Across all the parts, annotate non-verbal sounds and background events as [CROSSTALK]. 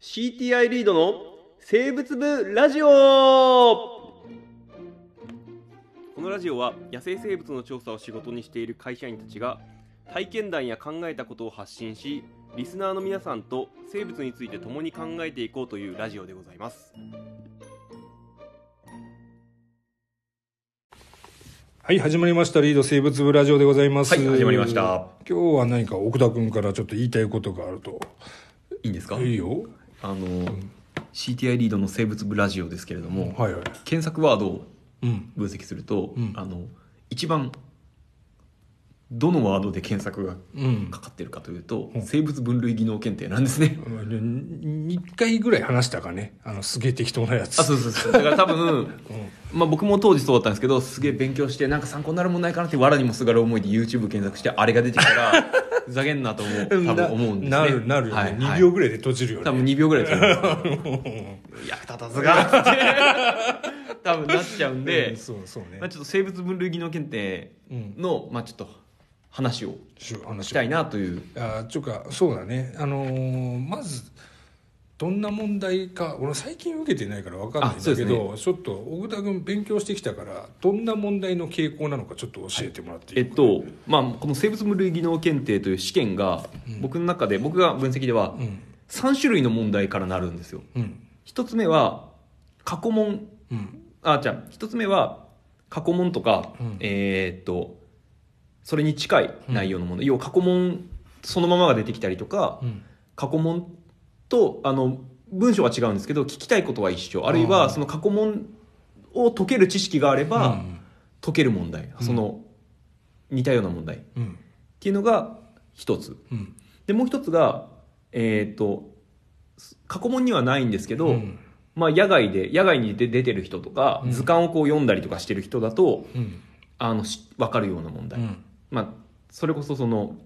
CTI リードの生物部ラジオこのラジオは野生生物の調査を仕事にしている会社員たちが体験談や考えたことを発信しリスナーの皆さんと生物について共に考えていこうというラジオでございますはい、始まりました。リード生物部ラジオでございます。はい始まりました。今日は何か奥田君からちょっと言いたいことがあると。いいんですか？いいよ。あの、CTI リードの生物部ラジオですけれども、はいはい。検索ワードをうん。分析すると、うんあの一番どのワードで検索がうん。かかってるかというと、うん生物分類技能検定なんですね。2回ぐらい話したかね。あの、すげえ適当なやつ。あそうそうそうだから多分、[LAUGHS] まあ、僕も当時そうだったんですけどすげえ勉強してなんか参考になるもんないかなってわらにもすがる思いで YouTube 検索してあれが出てきたら [LAUGHS] ふざけんなと思う多分思うんですねなる、なるよね。はい2秒ぐらいで閉じるよね。多分2秒ぐらいで役立たずがって [LAUGHS] 多分なっちゃうんうんで、そうそうねまあ、。ちょっと生物分類技能検定の、まあ、ちょっと話をしたいなという。あちゅうかそうだね。あのーまずどんな問題か俺最近受けてないから分かんないんだけど、ちょっと奥田君勉強してきたからどんな問題の傾向なのかちょっと教えてもらっていい、えっとまあ、この生物分類技能検定という試験が、僕の中で僕が分析ではうん。3種類の問題からなるんですよ。うん。一つ目は過去問。うん。あじゃあ一つ目は過去問とか、うん。えーっとそれに近い内容のもの、要は過去問そのままが出てきたりとか、うん。過去問とあの文章は違うんですけど聞きたいことは一緒。あるいはその過去問を解ける知識があれば、うん。解ける問題。その似たような問題。っうん。ていうのが一つ。うん。でもう一つがえーっと過去問にはないんですけど、うん。まあ、野外で野外に出出てる人とか、うん。図鑑をこう読んだりとかしてる人だとうん。あのし分かるような問題、うんまあ、それこそその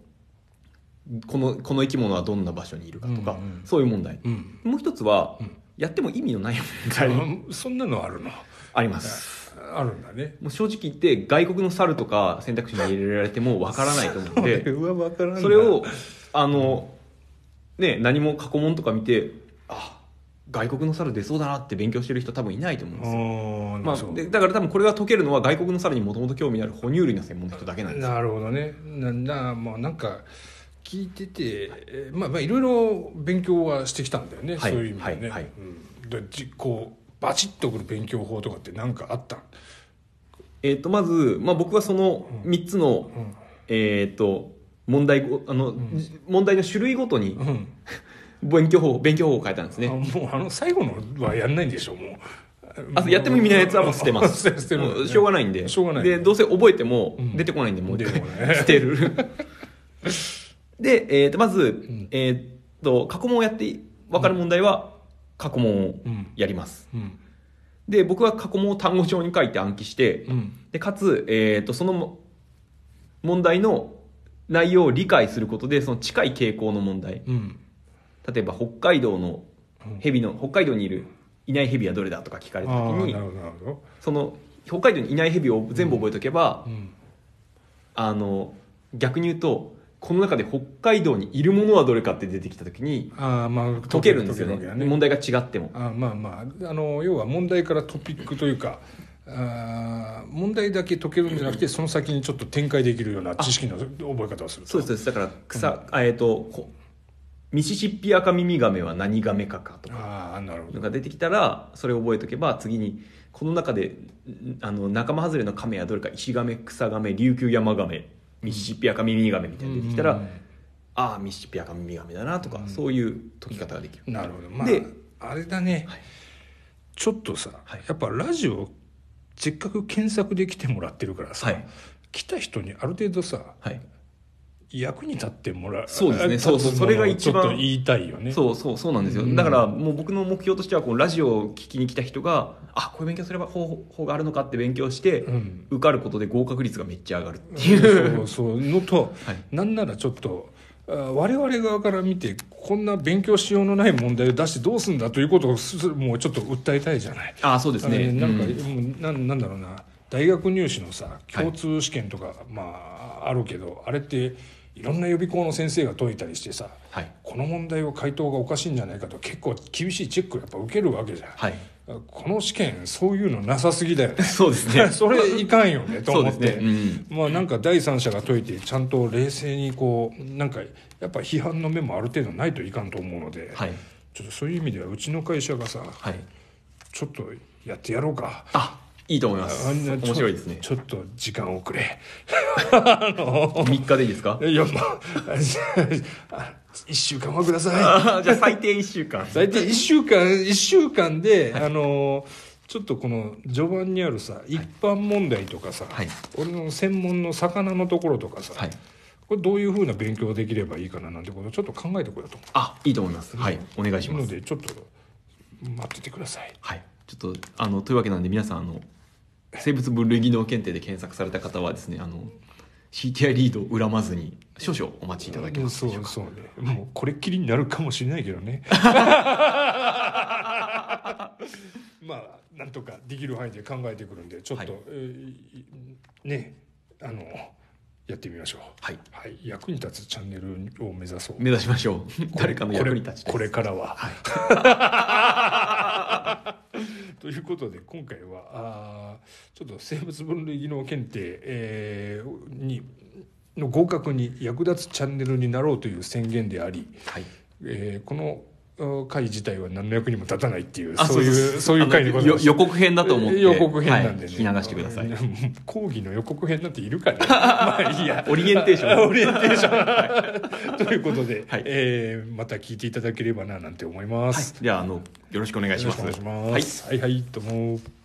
このこの生き物はどんな場所にいるかとか、うんうんそういう問題。うん。もう一つは、うん。やっても意味のない問題。あそんなのあるの？あります。あるんだね。もう正直言って外国の猿とか選択肢に入れられても分からないと思うんでそれをあのね何も過去問とか見てあ外国の猿出そうだなって勉強してる人多分いないと思うんですよ。まあ、でだから多分これが解けるのは外国の猿にもともと興味のある哺乳類の専門の人だけなんですよなるほどね。ななもうなんか聞いてて、えーまあまあいろいろ勉強はしてきたんだよね、はいそういう意味でね、はいはい。うん、で実行バチッとくる勉強法とかって何かあった？えー、とまず、まあ、僕はその3つの、うん。えー、と問題ごあの、問題の種類ごとにうん [LAUGHS] 勉強法勉強法を変えたんですあねもうあの最後のはやんないんでしょもう。あやっても意味ないやつはもう捨てます。[LAUGHS] 捨てるしょうがないんで。しょうがないで。どうせ覚えてもうん。出てこないんで、もう一出てこ回ない。[LAUGHS] 捨てる。[LAUGHS] で、えー、とまず、ん。えー、と過去問をやって分かる問題は過去問をうんやります、うん。で僕は過去問を単語帳に書いて暗記して、うん。でかつ、えー、とそのも問題の内容を理解することでその近い傾向の問題。うん例えば北海道の蛇の北海道にいるいない蛇はどれだとか聞かれあた時にその北海道にいない蛇を全部覚えておけば、うん。あの逆に言うとこの中で北海道にいるものはどれかって出てきた時にああまあ解けるんですよね。解けるわけだ問題が違っても。あまあまああの要は問題からトピックというかあー問題だけ解けるんじゃなくてその先にちょっと展開できるような知識の覚え方をすると。そうですだから草、あえっ、とこミシシッピアカミミガメは何ガメかかとか。が出てきたらそれを覚えておけば次にこの中でんあの仲間外れのカメはどれか石ガメ草ガメ琉球山ガメミシシッピアカミミガメみたいな出てきたら、うん。ああミシシッピアカミミガメだなとか、そういう解き方ができる。なるほど。まあであれだね、はい。ちょっとさ、はい。やっぱラジオせっかく検索で来てもらってるからさ、はい。来た人にある程度さはい役に立ってもらう。そうですね。そうそう。それが一番ちょっと言いたいよね。そうそうそうなんですよ、うん。だからもう僕の目標としてはこうラジオを聞きに来た人があこういう勉強すれば方法があるのかって勉強して、うん。受かることで合格率がめっちゃ上がるっていう、そうそう。のと、はい。なんならちょっとあ我々側から見てこんな勉強しようのない問題を出してどうすんだということをすもうちょっと訴えたいじゃない。ああそうですね。なんか、うん。なんなんだろうな。大学入試のさ共通試験とか、まああるけどあれっていろんな予備校の先生が解いたりしてさはい。この問題は回答がおかしいんじゃないかと結構厳しいチェックをやっぱ受けるわけじゃん、はい。この試験そういうのなさすぎだよね。[LAUGHS] そうですね。[LAUGHS] それいかんよね [LAUGHS] と思って、そうですね。まあなんか第三者が解いてちゃんと冷静にこうなんかやっぱ批判の目もある程度ないといかんと思うので、はい。ちょっとそういう意味ではうちの会社がさはい。ちょっとやってやろうか。あいいと思います。あんなちょ面白いですね。ちょっと時間をくれ。[LAUGHS] 3日でいいですか？いやまああ1週間はください。あじゃあ最低1週間。大体1週間一週間で、あのちょっとこの序盤にあるさ一般問題とかさ、はい。俺の専門の魚のところとかさ、はい。これどういうふうな勉強できればいいかななんてことをちょっと考えてこようと。思あいいと思います。はい。お願いします。でちょっと待っててください。はいちょっとあのというわけなんで皆さんあの生物分類技能検定で検索された方はですねあの CTI リードを恨まずに少々お待ちいただけますそでしょうか。うそうね。もうこれっきりになるかもしれないけどね。[LAUGHS] まあなんとかできる範囲で考えてくるんでちょっと、はい。えーいねあのやってみましょう。はい。はい、役に立つチャンネルを目指そう。目指しましょう。誰かの役に立ちこれこれからは、[LAUGHS] ということで今回はあーちょっと生物分類技能検定、えーにの合格に役立つチャンネルになろうという宣言であり、はい。えーこのあ回自体は何の役にも立たないっていうあそういうそういう回でございます。予告編だと思って予告編なんでね、はい流してください。うん講義の予告編なんているかね。[LAUGHS] まあいいや。オリエンテーション。[LAUGHS] オリエンテーション。[LAUGHS] ということで、はい。えーまた聞いていただければななんて思います、ではあのよろしくお願いします。よろしくお願いします、はい、はいはいどうも